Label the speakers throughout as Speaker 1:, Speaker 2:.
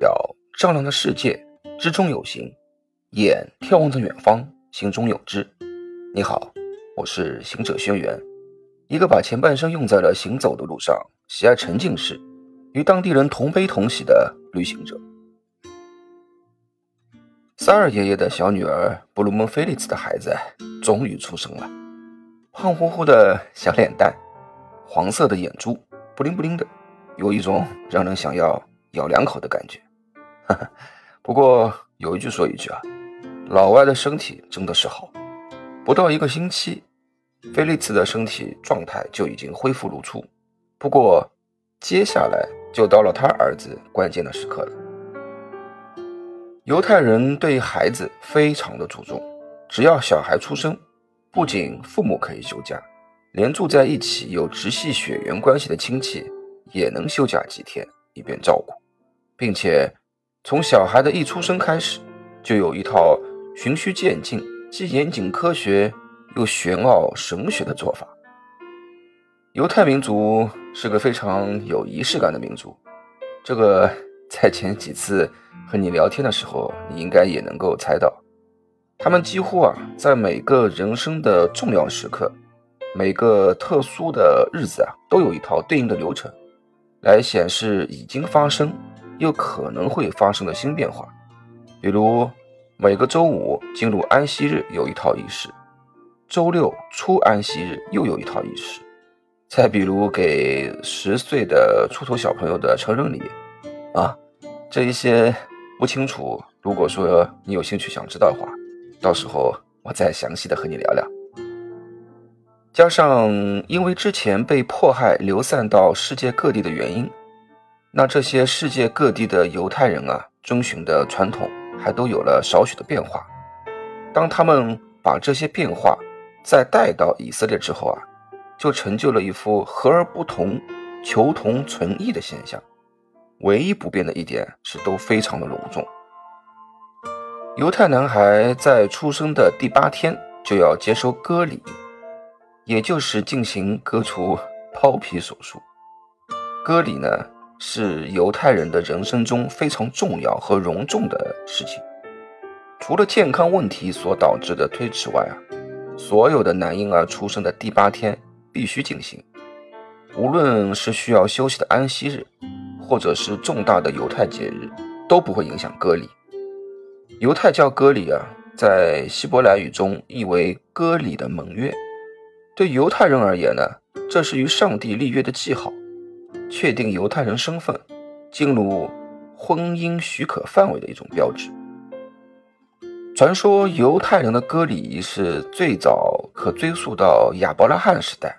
Speaker 1: 要丈量的世界，之中有形；眼眺望着远方，心中有知。你好，我是行者轩辕，一个把前半生用在了行走的路上，喜爱沉浸式，与当地人同悲同喜的旅行者。萨尔爷爷的小女儿布鲁蒙菲利兹的孩子终于出生了，胖乎乎的小脸蛋，黄色的眼珠，布灵布灵的，有一种让人想要咬两口的感觉。哈哈，不过有一句说一句啊，老外的身体真的是好。不到一个星期，菲利茨的身体状态就已经恢复如初。不过接下来就到了他儿子关键的时刻了。犹太人对孩子非常的注重，只要小孩出生，不仅父母可以休假，连住在一起有直系血缘关系的亲戚也能休假几天，以便照顾，并且。从小孩的一出生开始，就有一套循序渐进、既严谨科学又玄奥神学的做法。犹太民族是个非常有仪式感的民族，这个在前几次和你聊天的时候，你应该也能够猜到。他们几乎啊，在每个人生的重要时刻、每个特殊的日子啊，都有一套对应的流程，来显示已经发生。又可能会发生的新变化，比如每个周五进入安息日有一套仪式，周六出安息日又有一套仪式，再比如给十岁的出头小朋友的成人礼，啊，这一些不清楚。如果说你有兴趣想知道的话，到时候我再详细的和你聊聊。加上因为之前被迫害流散到世界各地的原因。那这些世界各地的犹太人啊，遵循的传统还都有了少许的变化。当他们把这些变化再带到以色列之后啊，就成就了一幅和而不同、求同存异的现象。唯一不变的一点是，都非常的隆重。犹太男孩在出生的第八天就要接受割礼，也就是进行割除 包皮手术。割礼呢？是犹太人的人生中非常重要和隆重的事情。除了健康问题所导致的推迟外啊，所有的男婴儿出生的第八天必须进行。无论是需要休息的安息日，或者是重大的犹太节日，都不会影响割礼。犹太教割礼啊，在希伯来语中意为割礼的盟约。对犹太人而言呢，这是与上帝立约的记号。确定犹太人身份、进入婚姻许可范围的一种标志。传说犹太人的割礼仪式最早可追溯到亚伯拉罕时代。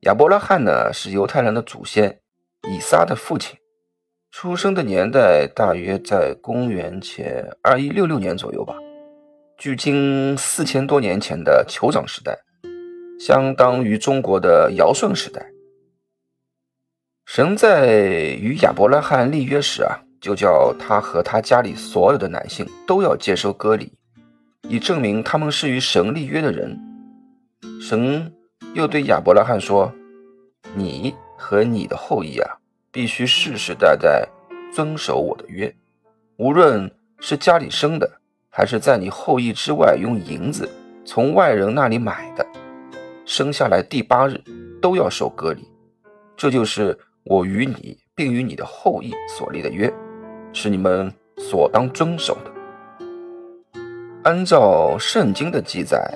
Speaker 1: 亚伯拉罕呢是犹太人的祖先以撒的父亲，出生的年代大约在公元前二一六六年左右吧，距今四千多年前的酋长时代，相当于中国的尧舜时代。神在与亚伯拉罕立约时啊，就叫他和他家里所有的男性都要接受割礼，以证明他们是与神立约的人。神又对亚伯拉罕说：“你和你的后裔啊，必须世世代代遵守我的约，无论是家里生的，还是在你后裔之外用银子从外人那里买的，生下来第八日都要受割礼。这就是。”我与你，并与你的后裔所立的约，是你们所当遵守的。按照圣经的记载，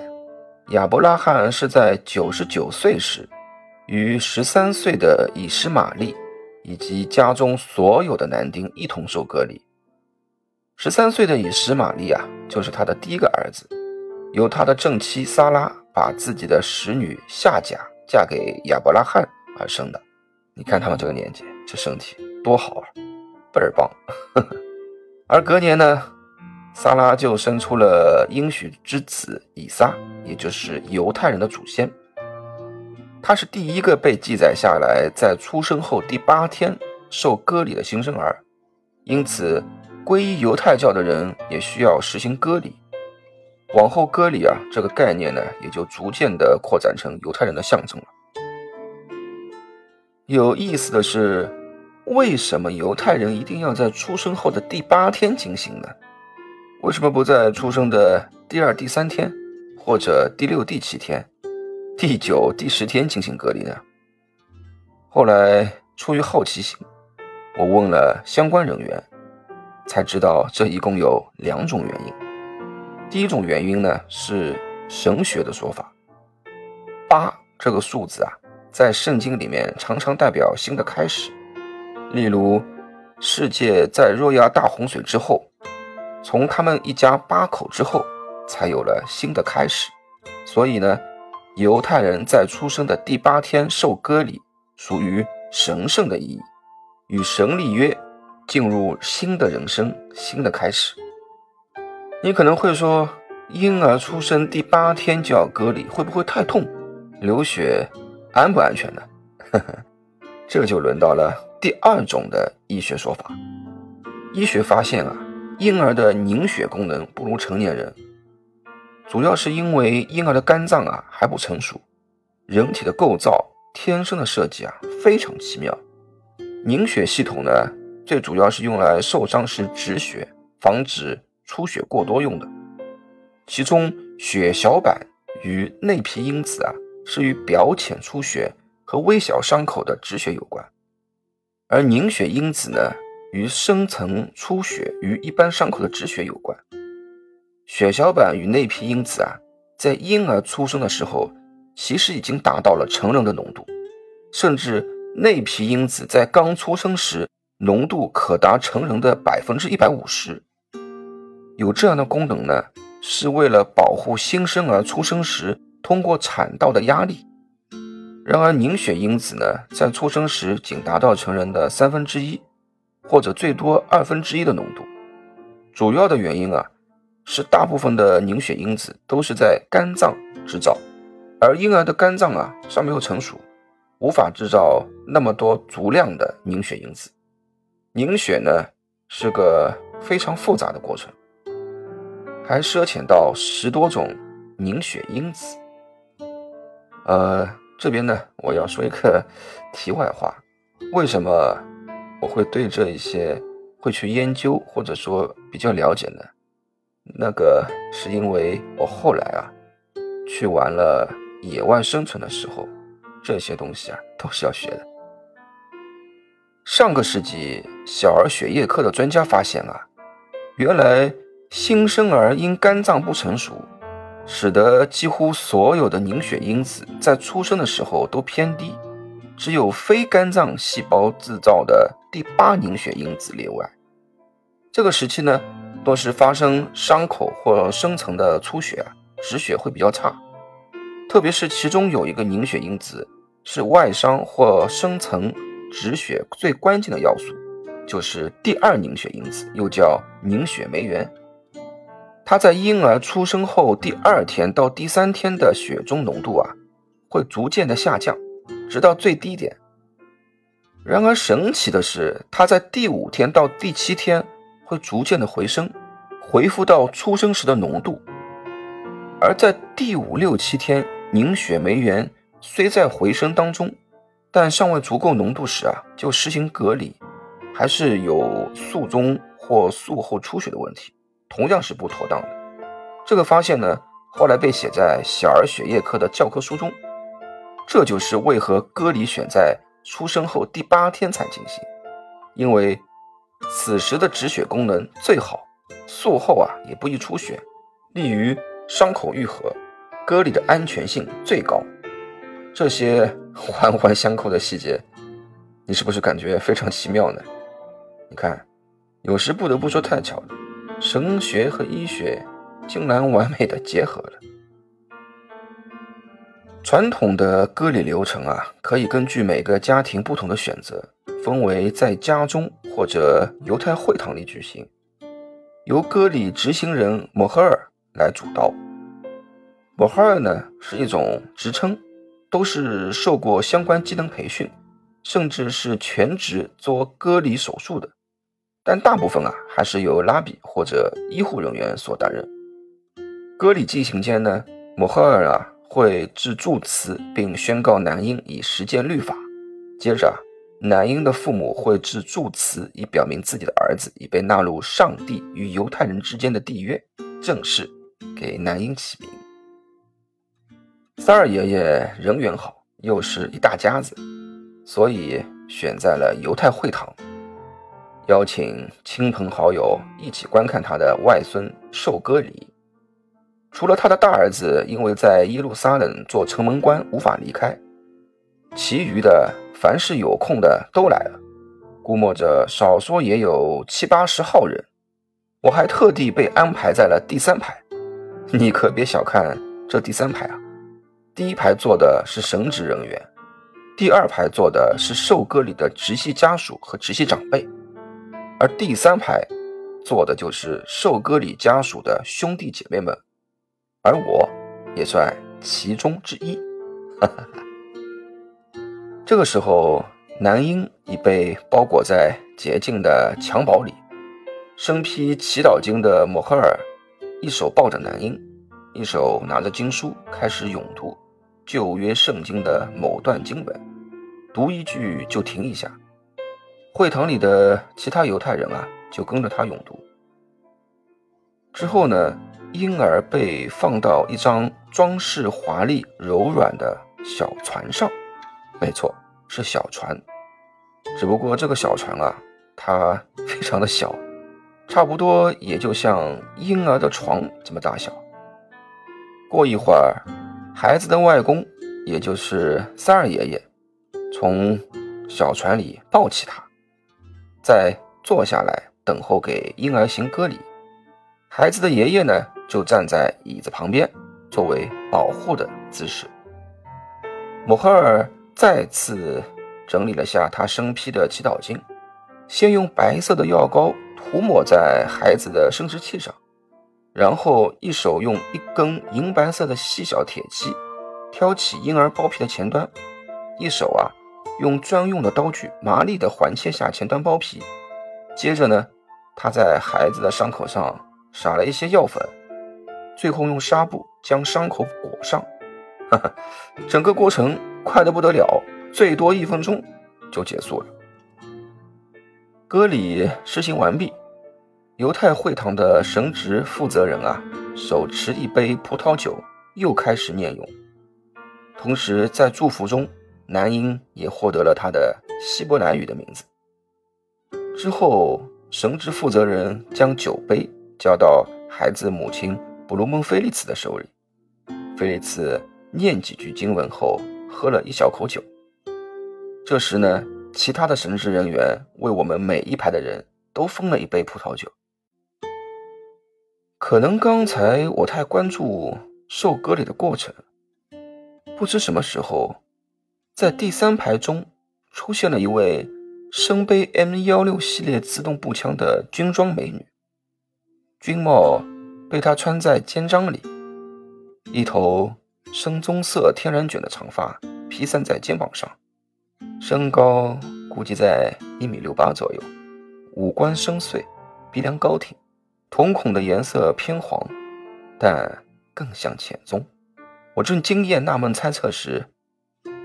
Speaker 1: 亚伯拉罕是在九十九岁时，与十三岁的以实玛利以及家中所有的男丁一同受割礼。十三岁的以实玛利啊，就是他的第一个儿子，由他的正妻撒拉把自己的使女夏甲嫁给亚伯拉罕而生的。你看他们这个年纪，这身体多好啊，倍儿棒。而隔年呢，萨拉就生出了应许之子以撒，也就是犹太人的祖先。他是第一个被记载下来在出生后第八天受割礼的新生儿，因此皈依犹太教的人也需要实行割礼。往后割礼啊，这个概念呢，也就逐渐的扩展成犹太人的象征了。有意思的是，为什么犹太人一定要在出生后的第八天进行呢？为什么不在出生的第二、第三天，或者第六、第七天、第九、第十天进行隔离呢？后来出于好奇心，我问了相关人员，才知道这一共有两种原因。第一种原因呢是神学的说法，八这个数字啊，在圣经里面常常代表新的开始。例如，世界在若亚大洪水之后，从他们一家八口之后，才有了新的开始。所以呢，犹太人在出生的第八天受割礼，属于神圣的意义，与神立约，进入新的人生、新的开始。你可能会说，婴儿出生第八天就要割礼，会不会太痛？流血安不安全呢？呵呵，这就轮到了第二种的医学说法。医学发现啊，婴儿的凝血功能不如成年人，主要是因为婴儿的肝脏啊还不成熟。人体的构造天生的设计啊非常奇妙。凝血系统呢，最主要是用来受伤时止血，防止。出血过多用的，其中血小板与内皮因子啊，是与表浅出血和微小伤口的止血有关，而凝血因子呢，与深层出血与一般伤口的止血有关。血小板与内皮因子啊，在婴儿出生的时候，其实已经达到了成人的浓度，甚至内皮因子在刚出生时浓度可达成人的百分之一百五十。有这样的功能呢，是为了保护新生儿出生时通过产道的压力。然而，凝血因子呢，在出生时仅达到成人的三分之一，或者最多二分之一的浓度。主要的原因啊，是大部分的凝血因子都是在肝脏制造，而婴儿的肝脏啊尚没有成熟，无法制造那么多足量的凝血因子。凝血呢，是个非常复杂的过程。还涉浅到十多种凝血因子。呃，这边呢，我要说一个题外话：为什么我会对这一些会去研究或者说比较了解呢？那个是因为我后来啊，去玩了野外生存的时候，这些东西啊都是要学的。上个世纪小儿血液科的专家发现啊，原来。新生儿因肝脏不成熟，使得几乎所有的凝血因子在出生的时候都偏低，只有非肝脏细胞制造的第八凝血因子例外。这个时期呢，多是发生伤口或深层的出血，止血会比较差。特别是其中有一个凝血因子是外伤或深层止血最关键的要素，就是第二凝血因子，又叫凝血酶原。它在婴儿出生后第二天到第三天的血中浓度啊，会逐渐的下降，直到最低点。然而神奇的是，它在第五天到第七天会逐渐的回升，恢复到出生时的浓度。而在第五六七天，凝血酶原虽在回升当中，但尚未足够浓度时啊，就实行隔离，还是有术中或术后出血的问题。同样是不妥当的。这个发现呢，后来被写在小儿血液科的教科书中。这就是为何割礼选在出生后第八天才进行，因为此时的止血功能最好，术后啊也不易出血，利于伤口愈合，割礼的安全性最高。这些 环环相扣的细节，你是不是感觉非常奇妙呢？你看，有时不得不说太巧了。神学和医学竟然完美的结合了。传统的割礼流程啊，可以根据每个家庭不同的选择，分为在家中或者犹太会堂里举行，由割礼执行人摩赫尔来主刀。摩赫尔呢是一种职称，都是受过相关技能培训，甚至是全职做割礼手术的。但大部分啊，还是由拉比或者医护人员所担任。割礼进行间呢，摩赫尔啊会致祝词，并宣告男婴已实践律法。接着啊，男婴的父母会致祝词，以表明自己的儿子已被纳入上帝与犹太人之间的缔约，正式给男婴起名。三二爷爷人缘好，又是一大家子，所以选在了犹太会堂，邀请亲朋好友一起观看他的外孙受割礼。除了他的大儿子因为在耶路撒冷做城门官无法离开，其余的。凡是有空的都来了，估摸着少说也有七八十号人。我还特地被安排在了第三排。你可别小看这第三排啊！第一排坐的是神职人员，第二排坐的是受割礼的直系家属和直系长辈，而第三排坐的就是受割礼家属的兄弟姐妹们，而我也算其中之一。哈哈哈。这个时候，男婴已被包裹在洁净的襁褓里。身披祈祷经的摩诃尔，一手抱着男婴，一手拿着经书，开始咏读旧约圣经的某段经文，读一句就停一下。会堂里的其他犹太人啊，就跟着他诵读。之后呢，婴儿被放到一张装饰华丽、柔软的小船上。没错，是小船，只不过这个小船啊，它 非常的小，差不多也就像婴儿的床这么大小。过一会儿，孩子的外公，也就是三二爷爷，从小船里抱起他，再坐下来等候给婴儿行割礼。孩子的爷爷呢，就站在椅子旁边，作为保护的姿势。摩诃尔。再次整理了下他生披的祈祷经，先用白色的药膏涂抹在孩子的生殖器上，然后一手用一根银白色的细小铁器挑起婴儿包皮的前端，一手啊用专用的刀具麻利地环切下前端包皮，接着呢，他在孩子的伤口上撒了一些药粉，最后用纱布将伤口裹上，哈哈，整个过程。快得不得了，最多一分钟就结束了。割礼实行完毕，犹太会堂的神职负责人啊，手持一杯葡萄酒，又开始念咏。同时，在祝福中，男婴也获得了他的希伯来语的名字。之后，神职负责人将酒杯交到孩子母亲布鲁蒙菲利茨的手里，菲利茨念几句经文后。喝了一小口酒。这时呢，其他的神职人员为我们每一排的人都分了一杯葡萄酒。可能刚才我太关注受割礼的过程，不知什么时候，在第三排中出现了一位身背 M 幺六系列自动步枪的军装美女，军帽被她穿在肩章里，一头。深棕色天然卷的长发披散在肩膀上，身高估计在一米六八左右，五官深邃，鼻梁高挺，瞳孔的颜色偏黄，但更像浅棕。我正惊艳纳闷猜测时，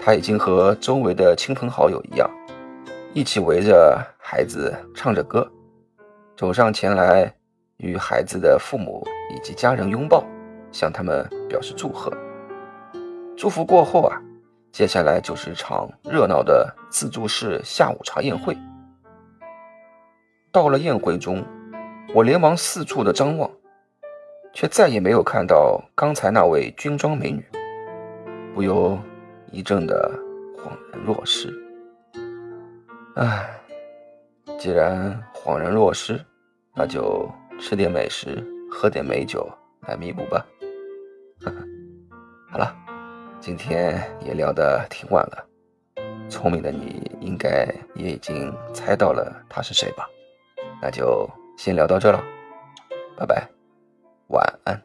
Speaker 1: 他已经和周围的亲朋好友一样，一起围着孩子唱着歌，走上前来与孩子的父母以及家人拥抱，向他们表示祝贺。祝福过后啊，接下来就是一场热闹的自助式下午茶宴会。到了宴会中，我连忙四处的张望，却再也没有看到刚才那位军装美女，不由一阵的恍然若失。唉，既然恍然若失，那就吃点美食，喝点美酒来弥补吧。呵呵，好了。今天也聊得挺晚了，聪明的你应该也已经猜到了他是谁吧？那就先聊到这了，拜拜，晚安。